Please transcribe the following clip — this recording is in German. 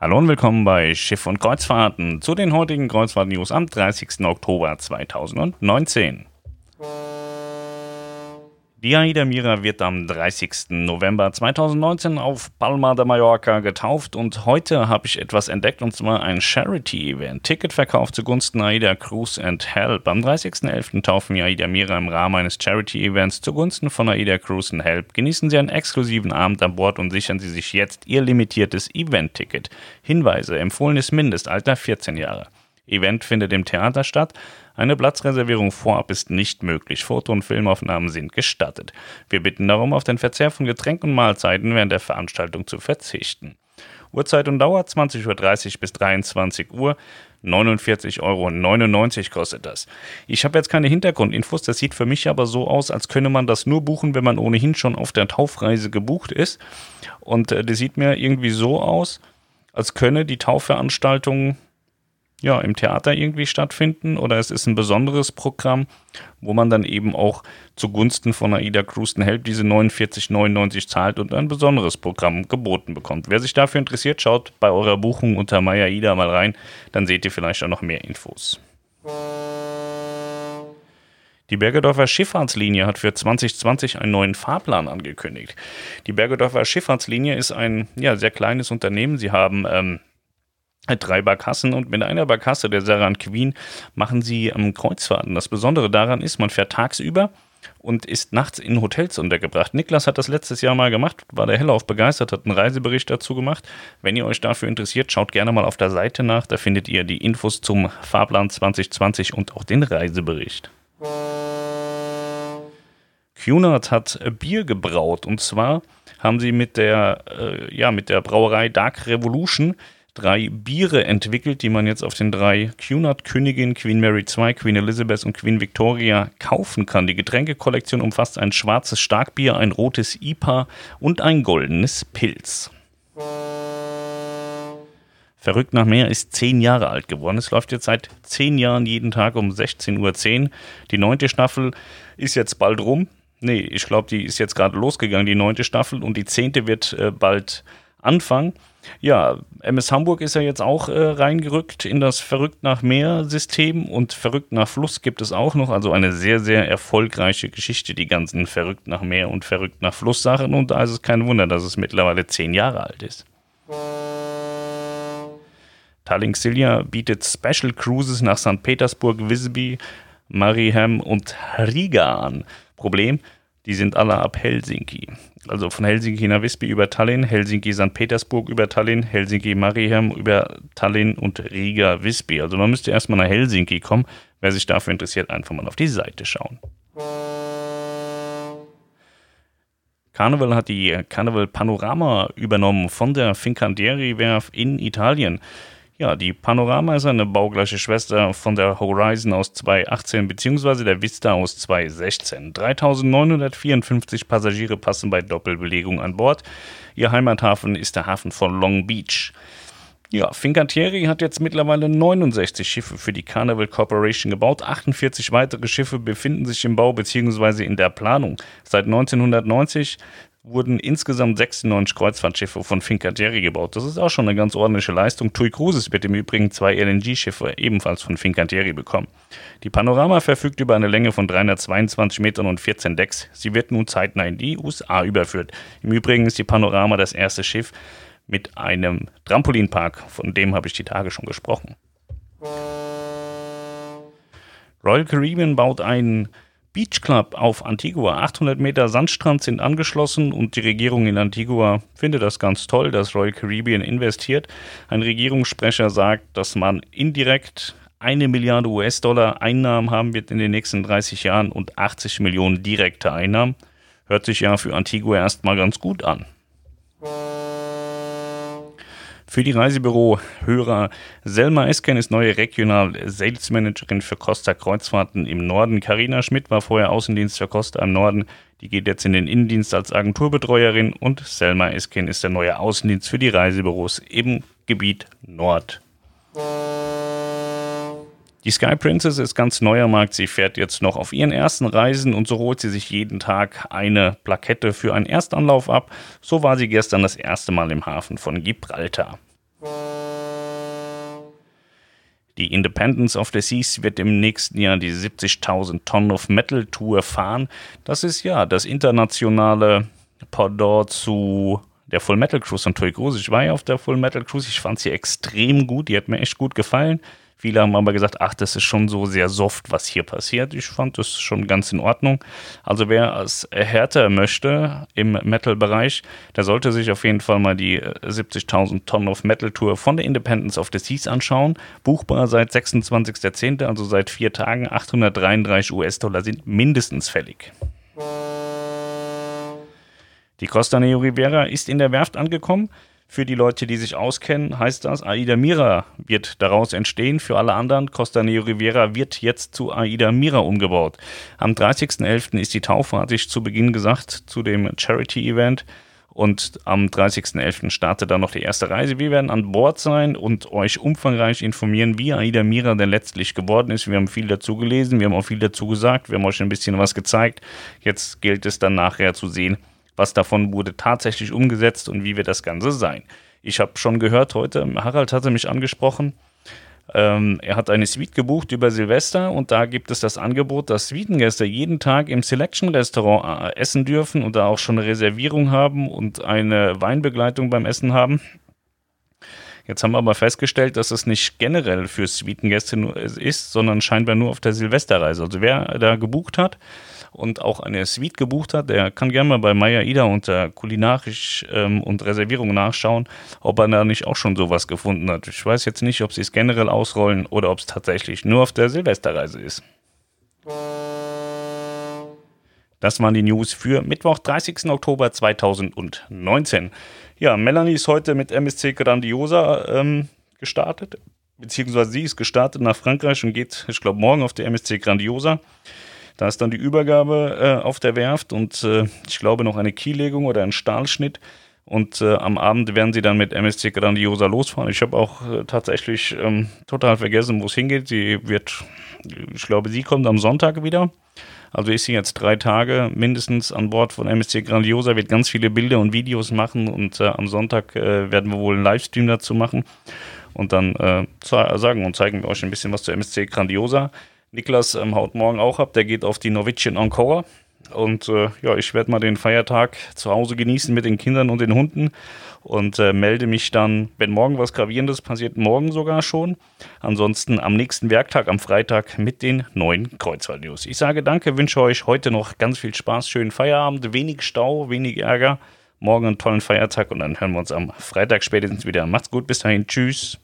Hallo und willkommen bei Schiff und Kreuzfahrten zu den heutigen Kreuzfahrt-News am 30. Oktober 2019. Die Aida Mira wird am 30. November 2019 auf Palma de Mallorca getauft und heute habe ich etwas entdeckt und zwar ein Charity-Event. Ticketverkauf zugunsten Aida Cruise and Help. Am 30.11. taufen die Aida Mira im Rahmen eines Charity-Events zugunsten von Aida Cruise and Help. Genießen Sie einen exklusiven Abend an Bord und sichern Sie sich jetzt Ihr limitiertes Event-Ticket. Hinweise: empfohlenes Mindestalter 14 Jahre. Event findet im Theater statt. Eine Platzreservierung vorab ist nicht möglich. Foto- und Filmaufnahmen sind gestattet. Wir bitten darum, auf den Verzehr von Getränken und Mahlzeiten während der Veranstaltung zu verzichten. Uhrzeit und Dauer 20.30 Uhr bis 23 Uhr. 49,99 Euro kostet das. Ich habe jetzt keine Hintergrundinfos, das sieht für mich aber so aus, als könne man das nur buchen, wenn man ohnehin schon auf der Taufreise gebucht ist. Und äh, das sieht mir irgendwie so aus, als könne die Taufveranstaltung ja, im Theater irgendwie stattfinden oder es ist ein besonderes Programm, wo man dann eben auch zugunsten von Aida Cruisten Help diese 49,99 zahlt und ein besonderes Programm geboten bekommt. Wer sich dafür interessiert, schaut bei eurer Buchung unter Maya mal rein, dann seht ihr vielleicht auch noch mehr Infos. Die Bergedorfer Schifffahrtslinie hat für 2020 einen neuen Fahrplan angekündigt. Die Bergedorfer Schifffahrtslinie ist ein ja, sehr kleines Unternehmen. Sie haben ähm, drei Barkassen und mit einer Barkasse, der Saran Queen, machen sie ähm, Kreuzfahrten. Das Besondere daran ist, man fährt tagsüber und ist nachts in Hotels untergebracht. Niklas hat das letztes Jahr mal gemacht, war der hellauf begeistert, hat einen Reisebericht dazu gemacht. Wenn ihr euch dafür interessiert, schaut gerne mal auf der Seite nach, da findet ihr die Infos zum Fahrplan 2020 und auch den Reisebericht. Cunard hat Bier gebraut und zwar haben sie mit der, äh, ja, mit der Brauerei Dark Revolution drei Biere entwickelt, die man jetzt auf den drei Cunard Königin, Queen Mary II, Queen Elizabeth und Queen Victoria kaufen kann. Die Getränkekollektion umfasst ein schwarzes Starkbier, ein rotes IPA und ein goldenes Pilz. Verrückt nach mehr ist zehn Jahre alt geworden. Es läuft jetzt seit zehn Jahren jeden Tag um 16.10 Uhr. Die neunte Staffel ist jetzt bald rum. Nee, ich glaube, die ist jetzt gerade losgegangen, die neunte Staffel, und die zehnte wird äh, bald anfangen. Ja, MS Hamburg ist ja jetzt auch äh, reingerückt in das Verrückt nach Meer System und Verrückt nach Fluss gibt es auch noch. Also eine sehr, sehr erfolgreiche Geschichte, die ganzen Verrückt nach Meer und Verrückt nach Fluss Sachen. Und da ist es kein Wunder, dass es mittlerweile zehn Jahre alt ist. Tallink Silja bietet Special Cruises nach St. Petersburg, Visby, Mariehamn und Riga an. Problem, die sind alle ab Helsinki. Also von Helsinki nach Visby über Tallinn, Helsinki St. Petersburg über Tallinn, Helsinki Mariehamn über Tallinn und Riga Visby. Also man müsste erstmal nach Helsinki kommen. Wer sich dafür interessiert, einfach mal auf die Seite schauen. Carnival hat die Carnival Panorama übernommen von der Fincantieri Werft in Italien. Ja, die Panorama ist eine baugleiche Schwester von der Horizon aus 2018 bzw. der Vista aus 2016. 3954 Passagiere passen bei Doppelbelegung an Bord. Ihr Heimathafen ist der Hafen von Long Beach. Ja, Fincantieri hat jetzt mittlerweile 69 Schiffe für die Carnival Corporation gebaut. 48 weitere Schiffe befinden sich im Bau bzw. in der Planung. Seit 1990 wurden insgesamt 96 Kreuzfahrtschiffe von Fincantieri gebaut. Das ist auch schon eine ganz ordentliche Leistung. TUI Cruises wird im Übrigen zwei LNG-Schiffe ebenfalls von Fincantieri bekommen. Die Panorama verfügt über eine Länge von 322 Metern und 14 Decks. Sie wird nun zeitnah in die USA überführt. Im Übrigen ist die Panorama das erste Schiff mit einem Trampolinpark, von dem habe ich die Tage schon gesprochen. Royal Caribbean baut einen Beach Club auf Antigua. 800 Meter Sandstrand sind angeschlossen und die Regierung in Antigua findet das ganz toll, dass Royal Caribbean investiert. Ein Regierungssprecher sagt, dass man indirekt eine Milliarde US-Dollar Einnahmen haben wird in den nächsten 30 Jahren und 80 Millionen direkte Einnahmen. Hört sich ja für Antigua erstmal ganz gut an. Für die Reisebüro-Hörer, Selma Esken ist neue Regional Sales Managerin für Costa Kreuzfahrten im Norden. Karina Schmidt war vorher Außendienst für Costa im Norden. Die geht jetzt in den Innendienst als Agenturbetreuerin und Selma Esken ist der neue Außendienst für die Reisebüros im Gebiet Nord. Die Sky Princess ist ganz neuer Markt. Sie fährt jetzt noch auf ihren ersten Reisen und so holt sie sich jeden Tag eine Plakette für einen Erstanlauf ab. So war sie gestern das erste Mal im Hafen von Gibraltar. Die Independence of the Seas wird im nächsten Jahr die 70.000 Tonnen of Metal Tour fahren. Das ist ja das internationale Pendant zu der Full Metal Cruise von Toy Cruise. Ich war ja auf der Full Metal Cruise. Ich fand sie extrem gut. Die hat mir echt gut gefallen. Viele haben aber gesagt, ach, das ist schon so sehr soft, was hier passiert. Ich fand das schon ganz in Ordnung. Also wer es härter möchte im Metal-Bereich, der sollte sich auf jeden Fall mal die 70.000 Tonnen of Metal Tour von der Independence of the Seas anschauen. Buchbar seit 26.10., also seit vier Tagen. 833 US-Dollar sind mindestens fällig. Die Costa Neo Rivera ist in der Werft angekommen. Für die Leute, die sich auskennen, heißt das, Aida Mira wird daraus entstehen. Für alle anderen, Costa Neo Rivera wird jetzt zu Aida Mira umgebaut. Am 30.11. ist die Taufe, hatte ich zu Beginn gesagt, zu dem Charity-Event. Und am 30.11. startet dann noch die erste Reise. Wir werden an Bord sein und euch umfangreich informieren, wie Aida Mira denn letztlich geworden ist. Wir haben viel dazu gelesen, wir haben auch viel dazu gesagt, wir haben euch ein bisschen was gezeigt. Jetzt gilt es dann nachher zu sehen, was davon wurde tatsächlich umgesetzt und wie wird das Ganze sein. Ich habe schon gehört heute, Harald hatte mich angesprochen, ähm, er hat eine Suite gebucht über Silvester und da gibt es das Angebot, dass Suitengäste jeden Tag im Selection-Restaurant äh, essen dürfen und da auch schon eine Reservierung haben und eine Weinbegleitung beim Essen haben. Jetzt haben wir aber festgestellt, dass es nicht generell für Suitengäste ist, sondern scheinbar nur auf der Silvesterreise. Also wer da gebucht hat, und auch eine Suite gebucht hat, der kann gerne mal bei Maya Ida unter kulinarisch ähm, und Reservierung nachschauen, ob er da nicht auch schon sowas gefunden hat. Ich weiß jetzt nicht, ob sie es generell ausrollen oder ob es tatsächlich nur auf der Silvesterreise ist. Das waren die News für Mittwoch, 30. Oktober 2019. Ja, Melanie ist heute mit MSC Grandiosa ähm, gestartet, beziehungsweise sie ist gestartet nach Frankreich und geht, ich glaube, morgen auf der MSC Grandiosa. Da ist dann die Übergabe äh, auf der Werft und äh, ich glaube noch eine Kiellegung oder ein Stahlschnitt. Und äh, am Abend werden sie dann mit MSC Grandiosa losfahren. Ich habe auch äh, tatsächlich ähm, total vergessen, wo es hingeht. Sie wird, ich glaube, sie kommt am Sonntag wieder. Also ist sie jetzt drei Tage mindestens an Bord von MSC Grandiosa, wird ganz viele Bilder und Videos machen und äh, am Sonntag äh, werden wir wohl einen Livestream dazu machen und dann äh, sagen und zeigen wir euch ein bisschen was zu MSC Grandiosa. Niklas ähm, haut morgen auch ab, der geht auf die Norwegian Encore. Und äh, ja, ich werde mal den Feiertag zu Hause genießen mit den Kindern und den Hunden und äh, melde mich dann, wenn morgen was Gravierendes passiert, morgen sogar schon. Ansonsten am nächsten Werktag, am Freitag, mit den neuen Kreuzfahrt-News. Ich sage danke, wünsche euch heute noch ganz viel Spaß, schönen Feierabend, wenig Stau, wenig Ärger. Morgen einen tollen Feiertag und dann hören wir uns am Freitag spätestens wieder. Macht's gut, bis dahin, tschüss.